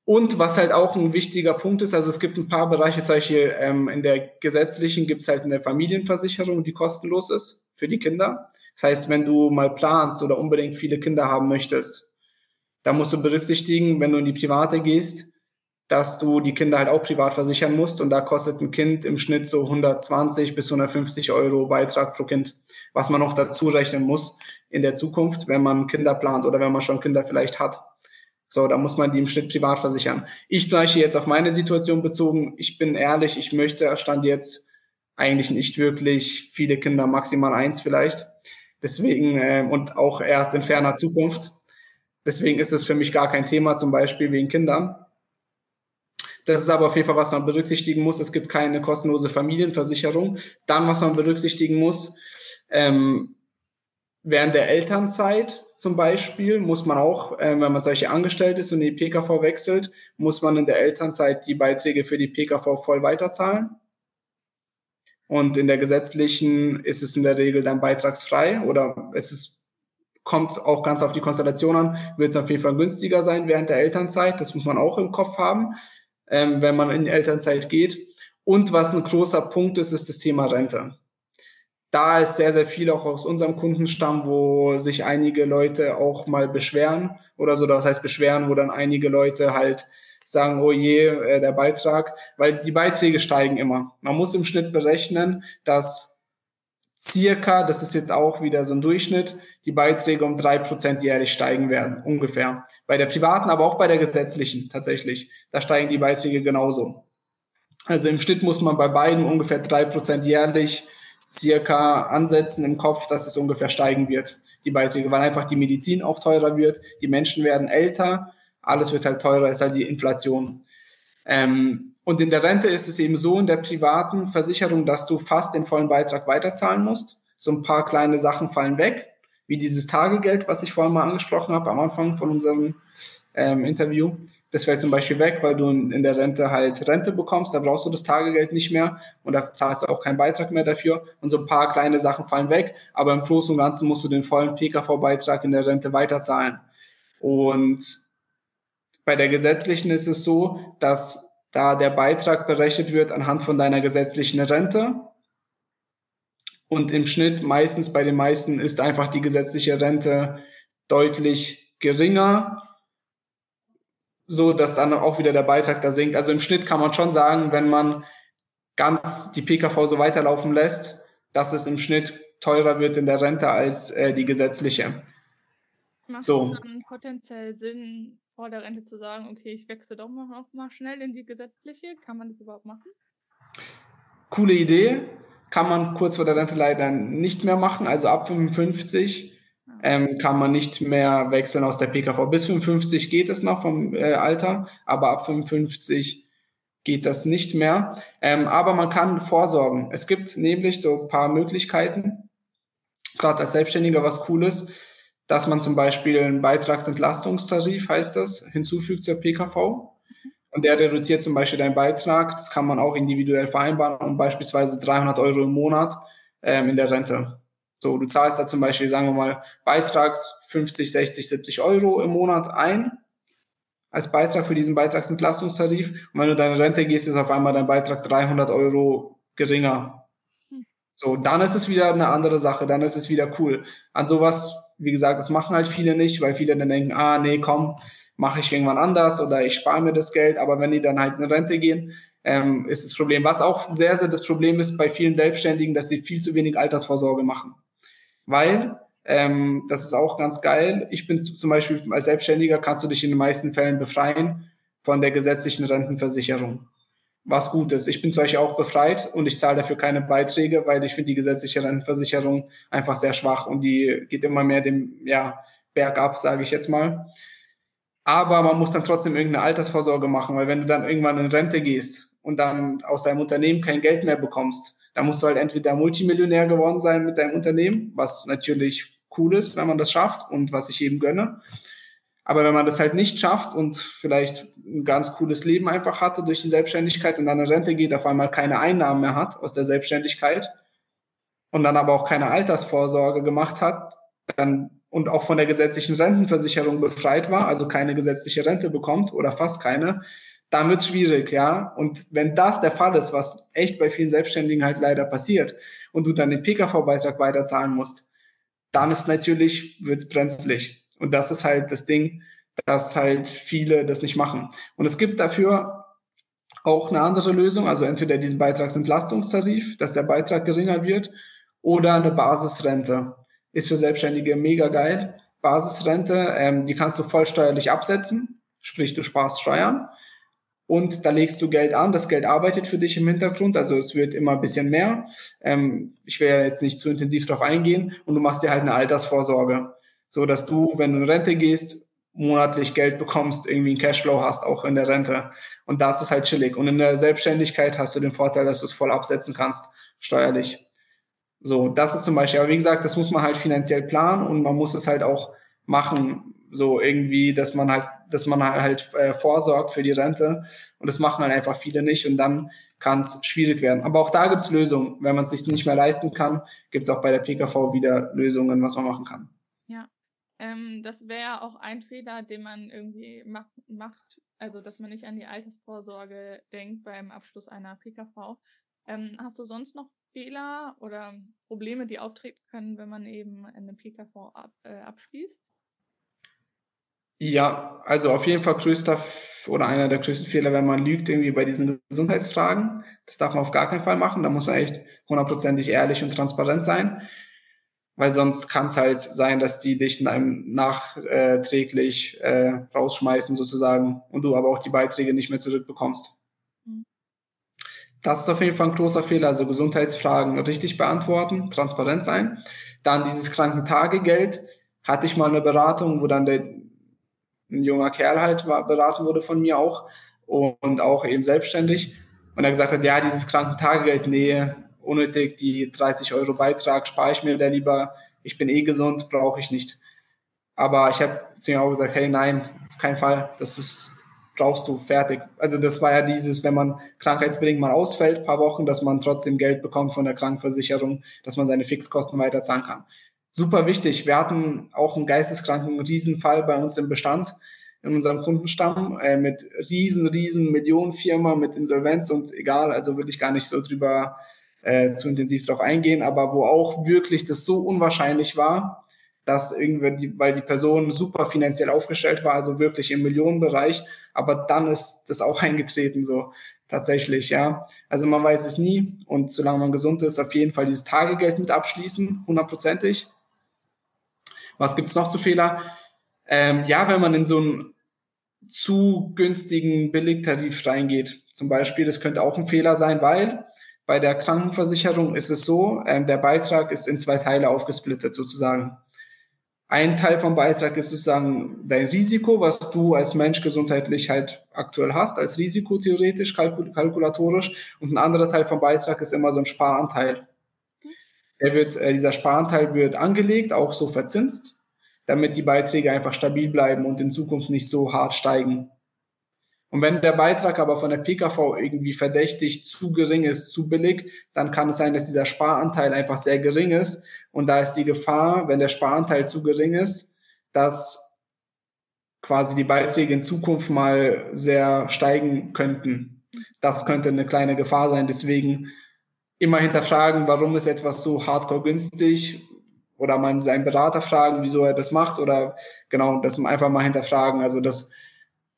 Und was halt auch ein wichtiger Punkt ist, also es gibt ein paar Bereiche, zum Beispiel ähm, in der gesetzlichen gibt es halt eine Familienversicherung, die kostenlos ist für die Kinder. Das heißt, wenn du mal planst oder unbedingt viele Kinder haben möchtest, dann musst du berücksichtigen, wenn du in die Private gehst, dass du die Kinder halt auch privat versichern musst und da kostet ein Kind im Schnitt so 120 bis 150 Euro Beitrag pro Kind, was man noch dazu rechnen muss in der Zukunft, wenn man Kinder plant oder wenn man schon Kinder vielleicht hat. So, da muss man die im Schnitt privat versichern. Ich Beispiel jetzt auf meine Situation bezogen, ich bin ehrlich, ich möchte, stand jetzt eigentlich nicht wirklich viele Kinder, maximal eins vielleicht. Deswegen, äh, und auch erst in ferner Zukunft. Deswegen ist es für mich gar kein Thema, zum Beispiel wegen Kindern. Das ist aber auf jeden Fall, was man berücksichtigen muss. Es gibt keine kostenlose Familienversicherung. Dann, was man berücksichtigen muss, ähm, während der Elternzeit zum Beispiel muss man auch, äh, wenn man solche angestellt ist und die PKV wechselt, muss man in der Elternzeit die Beiträge für die PKV voll weiterzahlen. Und in der gesetzlichen ist es in der Regel dann beitragsfrei oder es ist, kommt auch ganz auf die Konstellation an, wird es auf jeden Fall günstiger sein während der Elternzeit. Das muss man auch im Kopf haben, ähm, wenn man in Elternzeit geht. Und was ein großer Punkt ist, ist das Thema Rente. Da ist sehr, sehr viel auch aus unserem Kundenstamm, wo sich einige Leute auch mal beschweren oder so, das heißt beschweren, wo dann einige Leute halt sagen, oh je, äh, der Beitrag, weil die Beiträge steigen immer. Man muss im Schnitt berechnen, dass circa, das ist jetzt auch wieder so ein Durchschnitt, die Beiträge um drei Prozent jährlich steigen werden, ungefähr. Bei der privaten, aber auch bei der gesetzlichen tatsächlich. Da steigen die Beiträge genauso. Also im Schnitt muss man bei beiden ungefähr drei Prozent jährlich circa ansetzen im Kopf, dass es ungefähr steigen wird, die Beiträge, weil einfach die Medizin auch teurer wird, die Menschen werden älter, alles wird halt teurer, ist halt die Inflation. Ähm, und in der Rente ist es eben so in der privaten Versicherung, dass du fast den vollen Beitrag weiterzahlen musst. So ein paar kleine Sachen fallen weg, wie dieses Tagegeld, was ich vorhin mal angesprochen habe am Anfang von unserem ähm, Interview. Das fällt zum Beispiel weg, weil du in der Rente halt Rente bekommst, da brauchst du das Tagegeld nicht mehr und da zahlst du auch keinen Beitrag mehr dafür. Und so ein paar kleine Sachen fallen weg, aber im Großen und Ganzen musst du den vollen PKV-Beitrag in der Rente weiterzahlen. Und bei der gesetzlichen ist es so, dass da der Beitrag berechnet wird anhand von deiner gesetzlichen Rente. Und im Schnitt meistens bei den meisten ist einfach die gesetzliche Rente deutlich geringer, so dass dann auch wieder der Beitrag da sinkt. Also im Schnitt kann man schon sagen, wenn man ganz die PKV so weiterlaufen lässt, dass es im Schnitt teurer wird in der Rente als äh, die gesetzliche. Macht so. es dann potenziell Sinn, vor der Rente zu sagen, okay, ich wechsle doch mal, noch mal schnell in die gesetzliche? Kann man das überhaupt machen? Coole Idee. Kann man kurz vor der Rente leider nicht mehr machen. Also ab 55 ja. ähm, kann man nicht mehr wechseln aus der PKV. Bis 55 geht es noch vom äh, Alter, aber ab 55 geht das nicht mehr. Ähm, aber man kann vorsorgen. Es gibt nämlich so ein paar Möglichkeiten, gerade als Selbstständiger was Cooles dass man zum Beispiel einen Beitragsentlastungstarif, heißt das, hinzufügt zur PKV. Und der reduziert zum Beispiel deinen Beitrag. Das kann man auch individuell vereinbaren um beispielsweise 300 Euro im Monat ähm, in der Rente. So, du zahlst da zum Beispiel, sagen wir mal, Beitrag 50, 60, 70 Euro im Monat ein als Beitrag für diesen Beitragsentlastungstarif. Und wenn du deine Rente gehst, ist auf einmal dein Beitrag 300 Euro geringer. Hm. So, dann ist es wieder eine andere Sache, dann ist es wieder cool. An sowas wie gesagt, das machen halt viele nicht, weil viele dann denken, ah, nee, komm, mache ich irgendwann anders oder ich spare mir das Geld. Aber wenn die dann halt in Rente gehen, ähm, ist das Problem. Was auch sehr, sehr das Problem ist bei vielen Selbstständigen, dass sie viel zu wenig Altersvorsorge machen. Weil, ähm, das ist auch ganz geil, ich bin zum Beispiel als Selbstständiger, kannst du dich in den meisten Fällen befreien von der gesetzlichen Rentenversicherung was gut ist. Ich bin zum Beispiel auch befreit und ich zahle dafür keine Beiträge, weil ich finde die gesetzliche Rentenversicherung einfach sehr schwach und die geht immer mehr dem ja, bergab, sage ich jetzt mal. Aber man muss dann trotzdem irgendeine Altersvorsorge machen, weil wenn du dann irgendwann in Rente gehst und dann aus deinem Unternehmen kein Geld mehr bekommst, dann musst du halt entweder Multimillionär geworden sein mit deinem Unternehmen, was natürlich cool ist, wenn man das schafft und was ich eben gönne. Aber wenn man das halt nicht schafft und vielleicht ein ganz cooles Leben einfach hatte durch die Selbstständigkeit und dann in Rente geht, auf einmal keine Einnahmen mehr hat aus der Selbstständigkeit und dann aber auch keine Altersvorsorge gemacht hat, dann und auch von der gesetzlichen Rentenversicherung befreit war, also keine gesetzliche Rente bekommt oder fast keine, dann wird's schwierig, ja. Und wenn das der Fall ist, was echt bei vielen Selbstständigen halt leider passiert, und du dann den PKV-Beitrag weiterzahlen musst, dann ist natürlich, wird's brenzlig. Und das ist halt das Ding, dass halt viele das nicht machen. Und es gibt dafür auch eine andere Lösung, also entweder diesen Beitragsentlastungstarif, dass der Beitrag geringer wird, oder eine Basisrente. Ist für Selbstständige mega geil. Basisrente, ähm, die kannst du vollsteuerlich absetzen, sprich du sparst Steuern und da legst du Geld an. Das Geld arbeitet für dich im Hintergrund, also es wird immer ein bisschen mehr. Ähm, ich ja jetzt nicht zu intensiv darauf eingehen und du machst dir halt eine Altersvorsorge so dass du, wenn du in Rente gehst, monatlich Geld bekommst, irgendwie einen Cashflow hast, auch in der Rente. Und das ist halt chillig. Und in der Selbstständigkeit hast du den Vorteil, dass du es voll absetzen kannst, steuerlich. So, das ist zum Beispiel, aber wie gesagt, das muss man halt finanziell planen und man muss es halt auch machen, so irgendwie, dass man halt, dass man halt äh, vorsorgt für die Rente. Und das machen halt einfach viele nicht und dann kann es schwierig werden. Aber auch da gibt es Lösungen. Wenn man es sich nicht mehr leisten kann, gibt es auch bei der PKV wieder Lösungen, was man machen kann. Ja, ähm, das wäre auch ein Fehler, den man irgendwie mach, macht, also dass man nicht an die Altersvorsorge denkt beim Abschluss einer PKV. Ähm, hast du sonst noch Fehler oder Probleme, die auftreten können, wenn man eben eine PKV ab, äh, abschließt? Ja, also auf jeden Fall größter oder einer der größten Fehler, wenn man lügt irgendwie bei diesen Gesundheitsfragen. Das darf man auf gar keinen Fall machen. Da muss man echt hundertprozentig ehrlich und transparent sein, weil sonst kann es halt sein, dass die dich nachträglich äh, rausschmeißen sozusagen und du aber auch die Beiträge nicht mehr zurückbekommst. Das ist auf jeden Fall ein großer Fehler. Also Gesundheitsfragen richtig beantworten, transparent sein. Dann dieses Krankentagegeld. Hatte ich mal eine Beratung, wo dann der, ein junger Kerl halt war, beraten wurde von mir auch und auch eben selbstständig. Und er gesagt hat, ja, dieses Krankentagegeld, nee, unnötig, die 30 Euro Beitrag spare ich mir da lieber. Ich bin eh gesund, brauche ich nicht. Aber ich habe zu ihm auch gesagt, hey, nein, auf keinen Fall. Das ist brauchst du fertig. Also das war ja dieses, wenn man krankheitsbedingt mal ausfällt, paar Wochen, dass man trotzdem Geld bekommt von der Krankenversicherung, dass man seine Fixkosten weiterzahlen kann. Super wichtig. Wir hatten auch einen geisteskranken Riesenfall bei uns im Bestand, in unserem Kundenstamm, äh, mit riesen, riesen Millionenfirma, mit Insolvenz und egal, also will ich gar nicht so drüber äh, zu intensiv drauf eingehen, aber wo auch wirklich das so unwahrscheinlich war, dass irgendwie, die, weil die Person super finanziell aufgestellt war, also wirklich im Millionenbereich, aber dann ist das auch eingetreten, so tatsächlich, ja. Also man weiß es nie und solange man gesund ist, auf jeden Fall dieses Tagegeld mit abschließen, hundertprozentig. Was gibt's noch zu Fehler? Ähm, ja, wenn man in so einen zu günstigen Billigtarif reingeht, zum Beispiel, das könnte auch ein Fehler sein, weil bei der Krankenversicherung ist es so, ähm, der Beitrag ist in zwei Teile aufgesplittet sozusagen. Ein Teil vom Beitrag ist sozusagen dein Risiko, was du als Mensch gesundheitlich halt aktuell hast, als Risiko theoretisch, kalkul kalkulatorisch. Und ein anderer Teil vom Beitrag ist immer so ein Sparanteil. Der wird, äh, dieser Sparanteil wird angelegt, auch so verzinst, damit die Beiträge einfach stabil bleiben und in Zukunft nicht so hart steigen. Und wenn der Beitrag aber von der PKV irgendwie verdächtig zu gering ist, zu billig, dann kann es sein, dass dieser Sparanteil einfach sehr gering ist. Und da ist die Gefahr, wenn der Sparanteil zu gering ist, dass quasi die Beiträge in Zukunft mal sehr steigen könnten. Das könnte eine kleine Gefahr sein. Deswegen immer hinterfragen, warum ist etwas so hardcore günstig oder man seinen Berater fragen, wieso er das macht oder genau, das einfach mal hinterfragen. Also das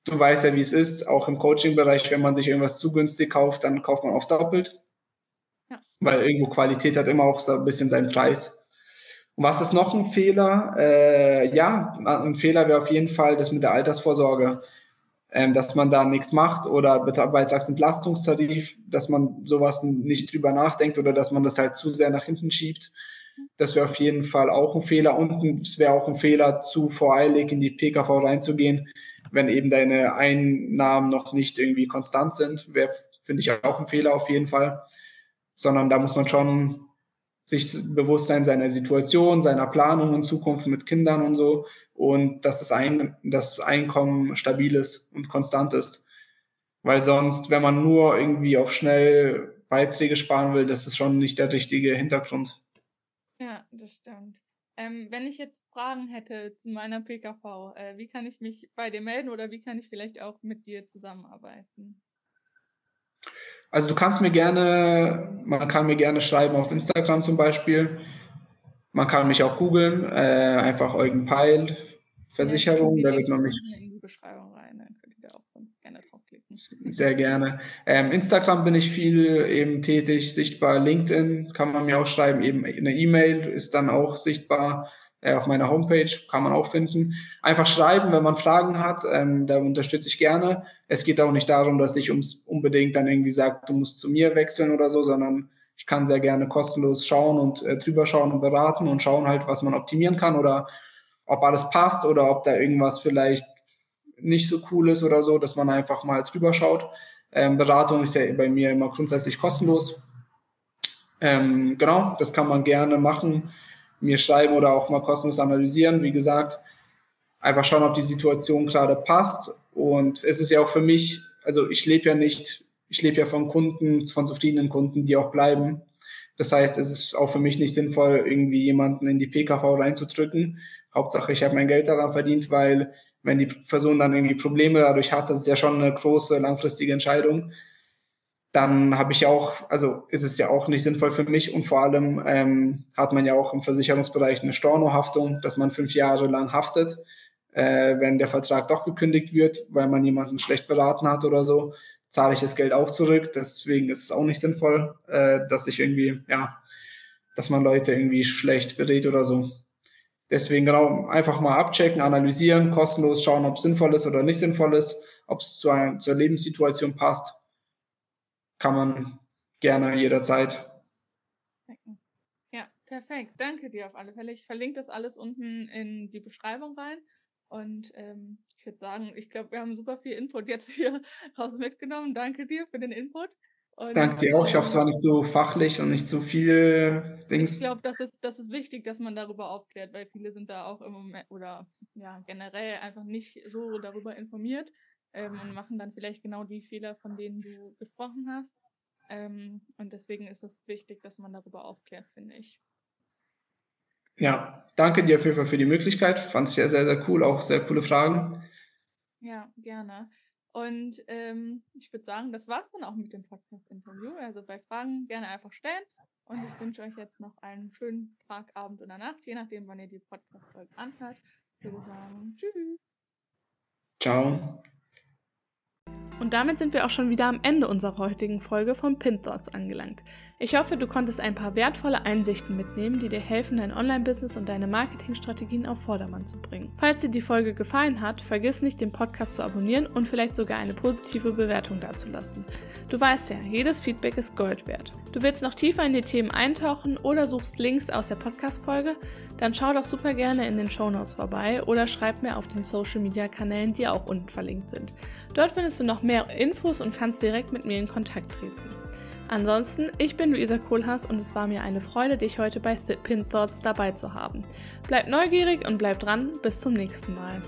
du weißt ja, wie es ist, auch im Coaching-Bereich, wenn man sich irgendwas zu günstig kauft, dann kauft man oft doppelt. Ja. Weil irgendwo Qualität hat immer auch so ein bisschen seinen Preis. Und was ist noch ein Fehler? Äh, ja, ein Fehler wäre auf jeden Fall das mit der Altersvorsorge. Ähm, dass man da nichts macht oder Beitragsentlastungstarif, dass man sowas nicht drüber nachdenkt oder dass man das halt zu sehr nach hinten schiebt. Das wäre auf jeden Fall auch ein Fehler und es wäre auch ein Fehler, zu voreilig in die PKV reinzugehen, wenn eben deine Einnahmen noch nicht irgendwie konstant sind, wäre, finde ich, auch ein Fehler auf jeden Fall. Sondern da muss man schon sich bewusst sein seiner Situation, seiner Planung in Zukunft mit Kindern und so und dass das, Ein das Einkommen stabil ist und konstant ist. Weil sonst, wenn man nur irgendwie auf schnell Beiträge sparen will, das ist schon nicht der richtige Hintergrund. Ja, das stimmt. Ähm, wenn ich jetzt Fragen hätte zu meiner PKV, äh, wie kann ich mich bei dir melden oder wie kann ich vielleicht auch mit dir zusammenarbeiten? Also du kannst mir gerne, man kann mir gerne schreiben auf Instagram zum Beispiel. Man kann mich auch googeln, äh, einfach Eugen Peil, Versicherung, ja, da wird man mich. In die Beschreibung rein, dann könnt ihr da auch sonst gerne draufklicken. Sehr gerne. Ähm, Instagram bin ich viel eben tätig, sichtbar. LinkedIn kann man mir auch schreiben, eben eine E-Mail ist dann auch sichtbar äh, auf meiner Homepage, kann man auch finden. Einfach schreiben, wenn man Fragen hat, ähm, da unterstütze ich gerne. Es geht auch nicht darum, dass ich ums, unbedingt dann irgendwie sage, du musst zu mir wechseln oder so, sondern ich kann sehr gerne kostenlos schauen und äh, drüber schauen und beraten und schauen halt, was man optimieren kann oder ob alles passt oder ob da irgendwas vielleicht nicht so cool ist oder so, dass man einfach mal drüber schaut. Ähm, Beratung ist ja bei mir immer grundsätzlich kostenlos. Ähm, genau, das kann man gerne machen, mir schreiben oder auch mal kostenlos analysieren. Wie gesagt, einfach schauen, ob die Situation gerade passt. Und es ist ja auch für mich, also ich lebe ja nicht, ich lebe ja von Kunden, von zufriedenen Kunden, die auch bleiben. Das heißt, es ist auch für mich nicht sinnvoll, irgendwie jemanden in die PKV reinzudrücken. Hauptsache, ich habe mein Geld daran verdient, weil wenn die Person dann irgendwie Probleme dadurch hat, das ist ja schon eine große langfristige Entscheidung, dann habe ich auch, also ist es ja auch nicht sinnvoll für mich und vor allem ähm, hat man ja auch im Versicherungsbereich eine Stornohaftung, dass man fünf Jahre lang haftet äh, wenn der Vertrag doch gekündigt wird, weil man jemanden schlecht beraten hat oder so, zahle ich das Geld auch zurück. Deswegen ist es auch nicht sinnvoll, äh, dass ich irgendwie, ja, dass man Leute irgendwie schlecht berät oder so. Deswegen genau einfach mal abchecken, analysieren, kostenlos schauen, ob es sinnvoll ist oder nicht sinnvoll ist, ob es zu zur Lebenssituation passt. Kann man gerne jederzeit. Ja, perfekt. Danke dir auf alle Fälle. Ich verlinke das alles unten in die Beschreibung rein. Und ähm, ich würde sagen, ich glaube, wir haben super viel Input jetzt hier raus mitgenommen. Danke dir für den Input. Und, Danke dir auch. Ich hoffe, es war nicht so fachlich und nicht zu viel Dings. Ich glaube, das ist, das ist wichtig, dass man darüber aufklärt, weil viele sind da auch im Moment oder ja generell einfach nicht so darüber informiert ähm, und machen dann vielleicht genau die Fehler, von denen du gesprochen hast. Ähm, und deswegen ist es wichtig, dass man darüber aufklärt, finde ich. Ja, danke dir auf jeden Fall für die Möglichkeit. Fand es sehr, sehr, sehr cool. Auch sehr coole Fragen. Ja, gerne. Und ähm, ich würde sagen, das war's dann auch mit dem Podcast-Interview. Also bei Fragen gerne einfach stellen. Und ich wünsche euch jetzt noch einen schönen Tag, Abend oder Nacht, je nachdem, wann ihr die Podcast-Folge anhört. Ich würde sagen, tschüss. Ciao. Und damit sind wir auch schon wieder am Ende unserer heutigen Folge von Pin Thoughts angelangt. Ich hoffe, du konntest ein paar wertvolle Einsichten mitnehmen, die dir helfen, dein Online-Business und deine Marketingstrategien auf Vordermann zu bringen. Falls dir die Folge gefallen hat, vergiss nicht, den Podcast zu abonnieren und vielleicht sogar eine positive Bewertung dazulassen. Du weißt ja, jedes Feedback ist Gold wert. Du willst noch tiefer in die Themen eintauchen oder suchst Links aus der Podcast-Folge? Dann schau doch super gerne in den Show Notes vorbei oder schreib mir auf den Social-Media-Kanälen, die auch unten verlinkt sind. Dort findest du noch mehr Infos und kannst direkt mit mir in Kontakt treten. Ansonsten, ich bin Luisa Kohlhaas und es war mir eine Freude, dich heute bei Pin Thoughts dabei zu haben. Bleib neugierig und bleib dran, bis zum nächsten Mal.